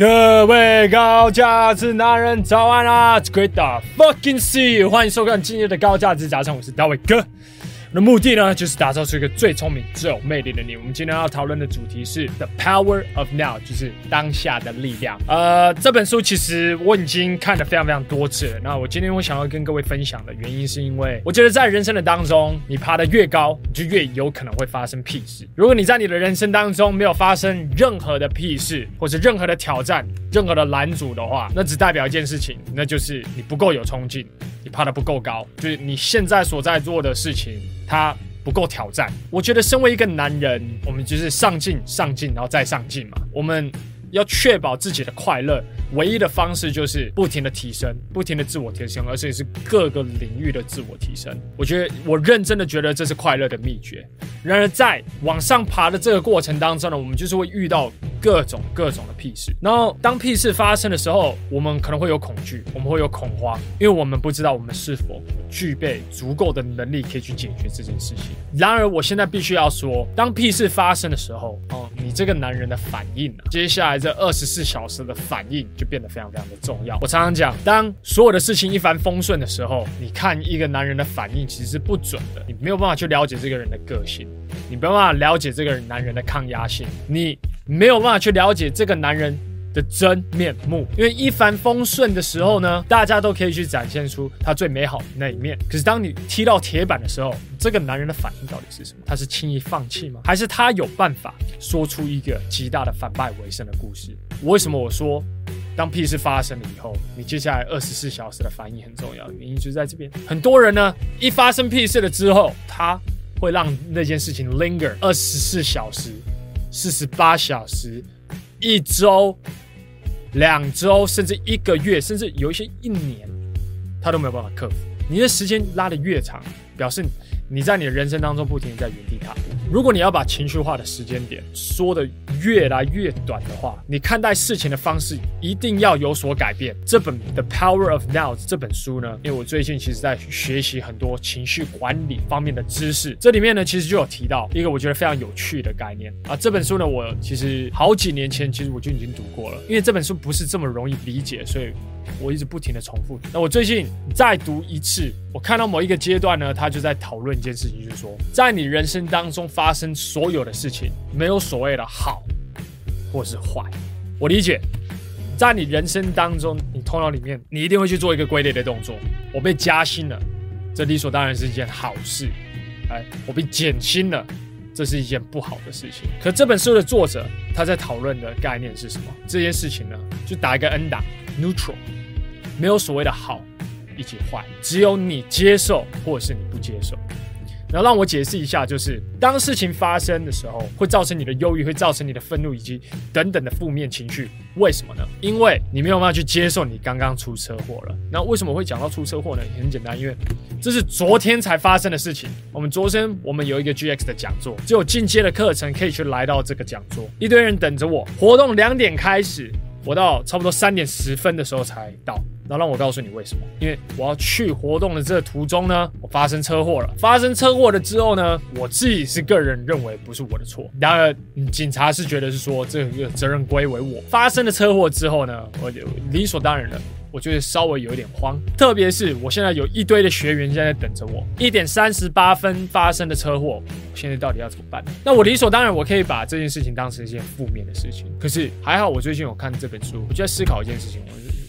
各位高价值男人早安啊！It's great to fucking see！欢迎收看今日的高价值早餐，我是大卫哥。的目的呢，就是打造出一个最聪明、最有魅力的你。我们今天要讨论的主题是 The Power of Now，就是当下的力量。呃，这本书其实我已经看了非常非常多次了。那我今天我想要跟各位分享的原因，是因为我觉得在人生的当中，你爬得越高，你就越有可能会发生屁事。如果你在你的人生当中没有发生任何的屁事，或者任何的挑战、任何的拦阻的话，那只代表一件事情，那就是你不够有冲劲，你爬得不够高，就是你现在所在做的事情。他不够挑战，我觉得身为一个男人，我们就是上进、上进，然后再上进嘛。我们要确保自己的快乐，唯一的方式就是不停的提升，不停的自我提升，而且是各个领域的自我提升。我觉得，我认真的觉得这是快乐的秘诀。然而，在往上爬的这个过程当中呢，我们就是会遇到。各种各种的屁事，然后当屁事发生的时候，我们可能会有恐惧，我们会有恐慌，因为我们不知道我们是否具备足够的能力可以去解决这件事情。然而，我现在必须要说，当屁事发生的时候，这个男人的反应啊，接下来这二十四小时的反应就变得非常非常的重要。我常常讲，当所有的事情一帆风顺的时候，你看一个男人的反应其实是不准的，你没有办法去了解这个人的个性，你没有办法了解这个男人的抗压性，你。没有办法去了解这个男人的真面目，因为一帆风顺的时候呢，大家都可以去展现出他最美好的那一面。可是当你踢到铁板的时候，这个男人的反应到底是什么？他是轻易放弃吗？还是他有办法说出一个极大的反败为胜的故事？为什么我说当屁事发生了以后，你接下来二十四小时的反应很重要？原因就在这边。很多人呢，一发生屁事了之后，他会让那件事情 linger 二十四小时。四十八小时、一周、两周，甚至一个月，甚至有一些一年，他都没有办法克服。你的时间拉得越长，表示你在你的人生当中不停地在原地踏步。如果你要把情绪化的时间点说得越来越短的话，你看待事情的方式一定要有所改变。这本《The Power of Now》这本书呢，因为我最近其实在学习很多情绪管理方面的知识，这里面呢其实就有提到一个我觉得非常有趣的概念啊。这本书呢，我其实好几年前其实我就已经读过了，因为这本书不是这么容易理解，所以我一直不停的重复。那我最近再读一次，我看到某一个阶段呢，他就在讨论一件事情，就是说在你人生当中发生所有的事情，没有所谓的好，或是坏。我理解，在你人生当中，你头脑里面，你一定会去做一个归类的动作。我被加薪了，这理所当然是一件好事。哎，我被减薪了，这是一件不好的事情。可这本书的作者他在讨论的概念是什么？这件事情呢，就打一个 N 档，neutral，没有所谓的好一起坏，只有你接受或是你不接受。然后让我解释一下，就是当事情发生的时候，会造成你的忧郁，会造成你的愤怒，以及等等的负面情绪。为什么呢？因为你没有办法去接受你刚刚出车祸了。那为什么会讲到出车祸呢？很简单，因为这是昨天才发生的事情。我们昨天我们有一个 GX 的讲座，只有进阶的课程可以去来到这个讲座，一堆人等着我。活动两点开始，我到差不多三点十分的时候才到。那让我告诉你为什么？因为我要去活动的这途中呢，我发生车祸了。发生车祸了之后呢，我自己是个人认为不是我的错。然而，警察是觉得是说这个责任归为我。发生了车祸之后呢，我就理所当然的，我觉得稍微有一点慌。特别是我现在有一堆的学员现在等着我。一点三十八分发生的车祸，现在到底要怎么办？那我理所当然，我可以把这件事情当成一件负面的事情。可是还好，我最近有看这本书，我就在思考一件事情。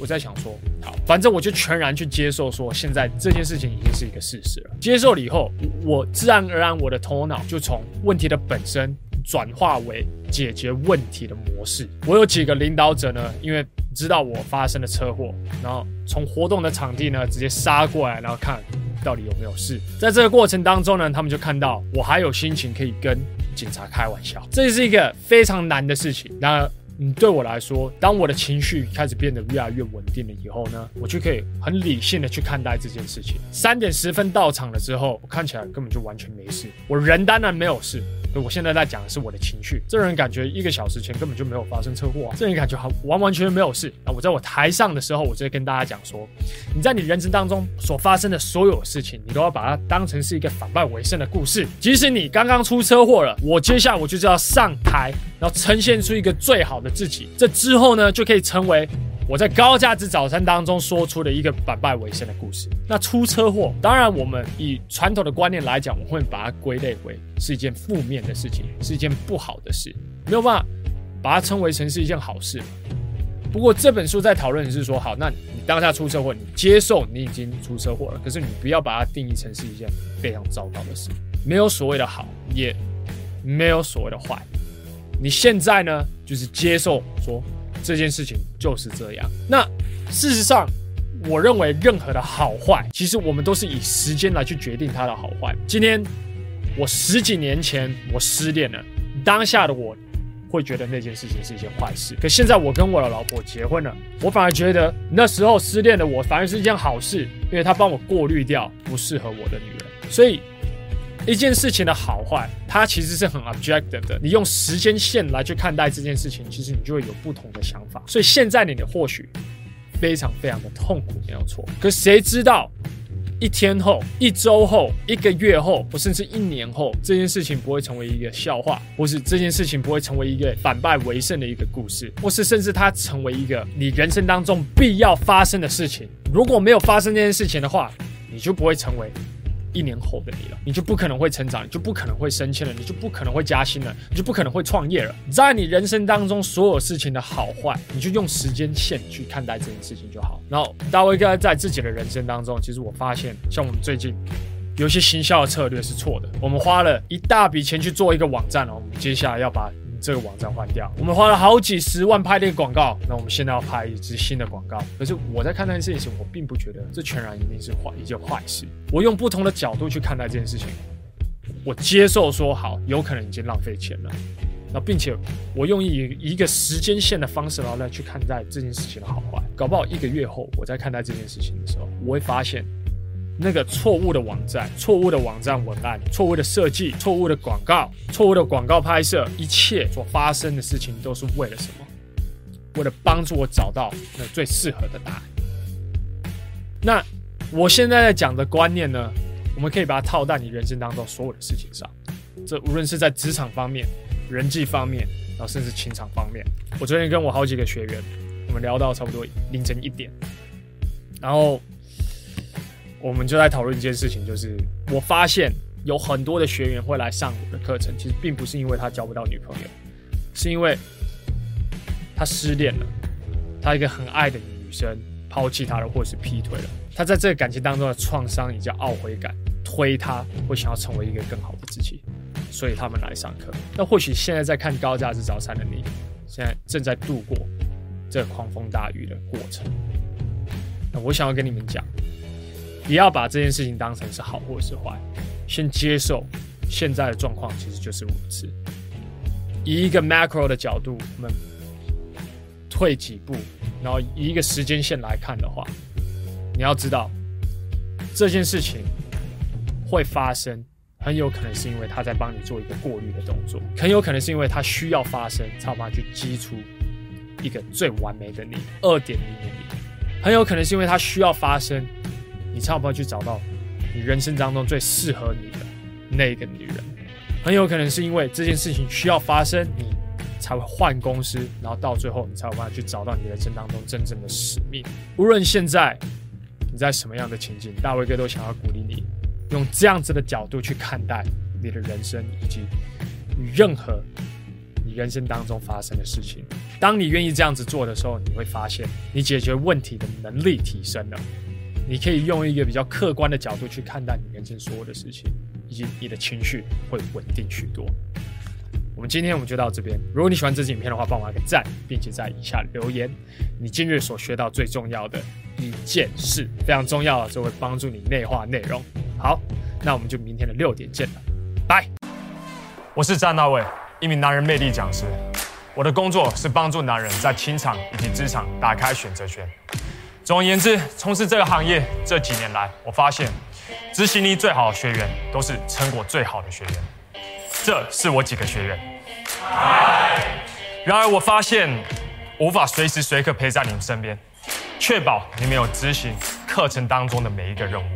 我在想说，好，反正我就全然去接受，说现在这件事情已经是一个事实了。接受了以后，我自然而然我的头脑就从问题的本身转化为解决问题的模式。我有几个领导者呢，因为知道我发生了车祸，然后从活动的场地呢直接杀过来，然后看到底有没有事。在这个过程当中呢，他们就看到我还有心情可以跟警察开玩笑，这是一个非常难的事情。然而。你，对我来说，当我的情绪开始变得越来越稳定了以后呢，我就可以很理性的去看待这件事情。三点十分到场了之后，我看起来根本就完全没事，我人当然没有事，我现在在讲的是我的情绪。这人感觉一个小时前根本就没有发生车祸啊，这人感觉好完完全全没有事。那我在我台上的时候，我就会跟大家讲说，你在你人生当中所发生的所有事情，你都要把它当成是一个反败为胜的故事。即使你刚刚出车祸了，我接下来我就是要上台，然后呈现出一个最好的自己。这之后呢，就可以成为。我在高价值早餐当中说出了一个反败为胜的故事。那出车祸，当然我们以传统的观念来讲，我会把它归类为是一件负面的事情，是一件不好的事，没有办法把它称为成是一件好事。不过这本书在讨论的是说，好，那你当下出车祸，你接受你已经出车祸了，可是你不要把它定义成是一件非常糟糕的事。没有所谓的好，也没有所谓的坏。你现在呢，就是接受说。这件事情就是这样。那事实上，我认为任何的好坏，其实我们都是以时间来去决定它的好坏。今天我十几年前我失恋了，当下的我会觉得那件事情是一件坏事。可现在我跟我的老婆结婚了，我反而觉得那时候失恋的我反而是一件好事，因为他帮我过滤掉不适合我的女人。所以。一件事情的好坏，它其实是很 objective 的。你用时间线来去看待这件事情，其实你就会有不同的想法。所以现在你的或许非常非常的痛苦，没有错。可谁知道一天后、一周后、一个月后，或甚至一年后，这件事情不会成为一个笑话，或是这件事情不会成为一个反败为胜的一个故事，或是甚至它成为一个你人生当中必要发生的事情。如果没有发生这件事情的话，你就不会成为。一年后的你了，你就不可能会成长，你就不可能会升迁了，你就不可能会加薪了，你就不可能会创业了。在你人生当中所有事情的好坏，你就用时间线去看待这件事情就好。然后大卫哥在自己的人生当中，其实我发现，像我们最近有些行销的策略是错的，我们花了一大笔钱去做一个网站哦，我们接下来要把。这个网站换掉，我们花了好几十万拍的广告，那我们现在要拍一支新的广告。可是我在看那件事情，我并不觉得这全然一定是坏一件坏事。我用不同的角度去看待这件事情，我接受说好，有可能已经浪费钱了。那并且我用一一个时间线的方式，然后来去看待这件事情的好坏。搞不好一个月后，我在看待这件事情的时候，我会发现。那个错误的网站、错误的网站文案、错误的设计、错误的广告、错误的广告拍摄，一切所发生的事情都是为了什么？为了帮助我找到那最适合的答案。那我现在在讲的观念呢，我们可以把它套在你人生当中所有的事情上。这无论是在职场方面、人际方面，然后甚至情场方面。我昨天跟我好几个学员，我们聊到差不多凌晨一点，然后。我们就在讨论一件事情，就是我发现有很多的学员会来上我的课程，其实并不是因为他交不到女朋友，是因为他失恋了，他一个很爱的女生抛弃他了，或者是劈腿了，他在这个感情当中的创伤以及懊悔感推他会想要成为一个更好的自己，所以他们来上课。那或许现在在看高价值早餐的你，现在正在度过这狂风大雨的过程，那我想要跟你们讲。不要把这件事情当成是好或是坏，先接受现在的状况其实就是如此。以一个 macro 的角度，我们退几步，然后以一个时间线来看的话，你要知道这件事情会发生，很有可能是因为他在帮你做一个过滤的动作，很有可能是因为他需要发生，才有办法去激出一个最完美的你，二点零的你，很有可能是因为他需要发生。你才有办法去找到你人生当中最适合你的那个女人，很有可能是因为这件事情需要发生，你才会换公司，然后到最后你才有办法去找到你人生当中真正的使命。无论现在你在什么样的情境，大卫哥都想要鼓励你，用这样子的角度去看待你的人生以及任何你人生当中发生的事情。当你愿意这样子做的时候，你会发现你解决问题的能力提升了。你可以用一个比较客观的角度去看待你人生所有的事情，以及你的情绪会稳定许多。我们今天我们就到这边。如果你喜欢这支影片的话，帮我按个赞，并且在以下留言你今日所学到最重要的一件事，非常重要，这会帮助你内化内容。好，那我们就明天的六点见了，拜。我是詹大卫，一名男人魅力讲师。我的工作是帮助男人在情场以及职场打开选择权。总而言之，从事这个行业这几年来，我发现执行力最好的学员都是成果最好的学员。这是我几个学员。然而，我发现无法随时随刻陪在你们身边，确保你们有执行课程当中的每一个任务。